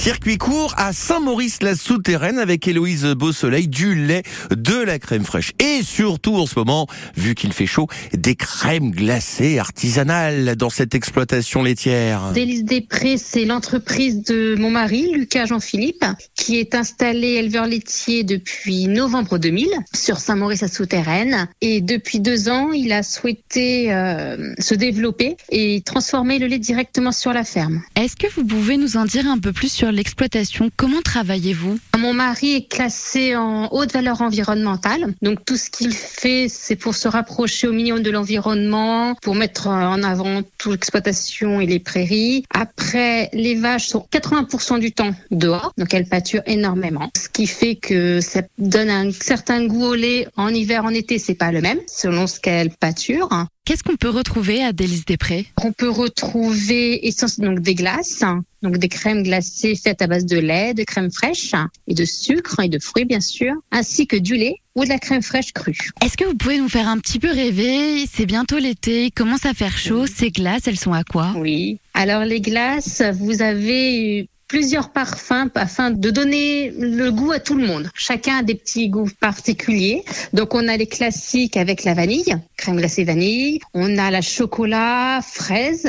Circuit court à Saint-Maurice-la-Souterraine avec Héloïse Beausoleil, du lait, de la crème fraîche et surtout en ce moment, vu qu'il fait chaud, des crèmes glacées artisanales dans cette exploitation laitière. Délice des Prés, c'est l'entreprise de mon mari, Lucas Jean-Philippe, qui est installé éleveur laitier depuis novembre 2000 sur Saint-Maurice-la-Souterraine. Et depuis deux ans, il a souhaité euh, se développer et transformer le lait directement sur la ferme. Est-ce que vous pouvez nous en dire un peu plus sur l'exploitation Comment travaillez-vous? Mon mari est classé en haute valeur environnementale. Donc tout ce qu'il fait, c'est pour se rapprocher au minimum de l'environnement, pour mettre en avant toute l'exploitation et les prairies. Après, les vaches sont 80% du temps dehors, donc elles pâturent énormément. Ce qui fait que ça donne un certain goût au lait en hiver, en été, c'est pas le même, selon ce qu'elles pâturent. Qu'est-ce qu'on peut retrouver à Délice des Prés On peut retrouver essentiellement donc des glaces, donc des crèmes glacées faites à base de lait, de crème fraîche et de sucre et de fruits bien sûr, ainsi que du lait ou de la crème fraîche crue. Est-ce que vous pouvez nous faire un petit peu rêver? C'est bientôt l'été, il commence à faire chaud? Ces glaces, elles sont à quoi? Oui. Alors les glaces, vous avez plusieurs parfums afin de donner le goût à tout le monde. Chacun a des petits goûts particuliers. Donc on a les classiques avec la vanille, crème glacée vanille. On a la chocolat, fraise.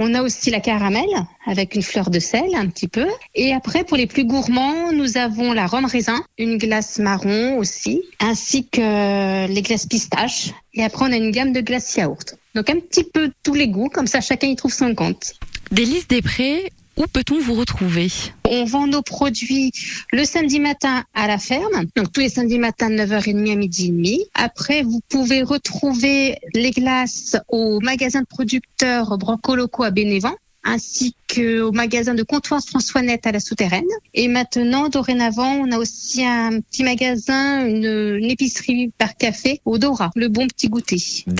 On a aussi la caramel avec une fleur de sel un petit peu. Et après, pour les plus gourmands, nous avons la rhum raisin, une glace marron aussi, ainsi que les glaces pistaches. Et après, on a une gamme de glaces yaourt. Donc un petit peu tous les goûts, comme ça chacun y trouve son compte. Délice des Prés, où peut-on vous retrouver On vend nos produits le samedi matin à la ferme, donc tous les samedis matins de 9h30 à midi et demi. Après, vous pouvez retrouver les glaces au magasin de producteurs Brancoloco à Bénévent ainsi qu'au magasin de comptoir François-Net à la Souterraine. Et maintenant, dorénavant, on a aussi un petit magasin, une, une épicerie par café au Dora, le bon petit goûter.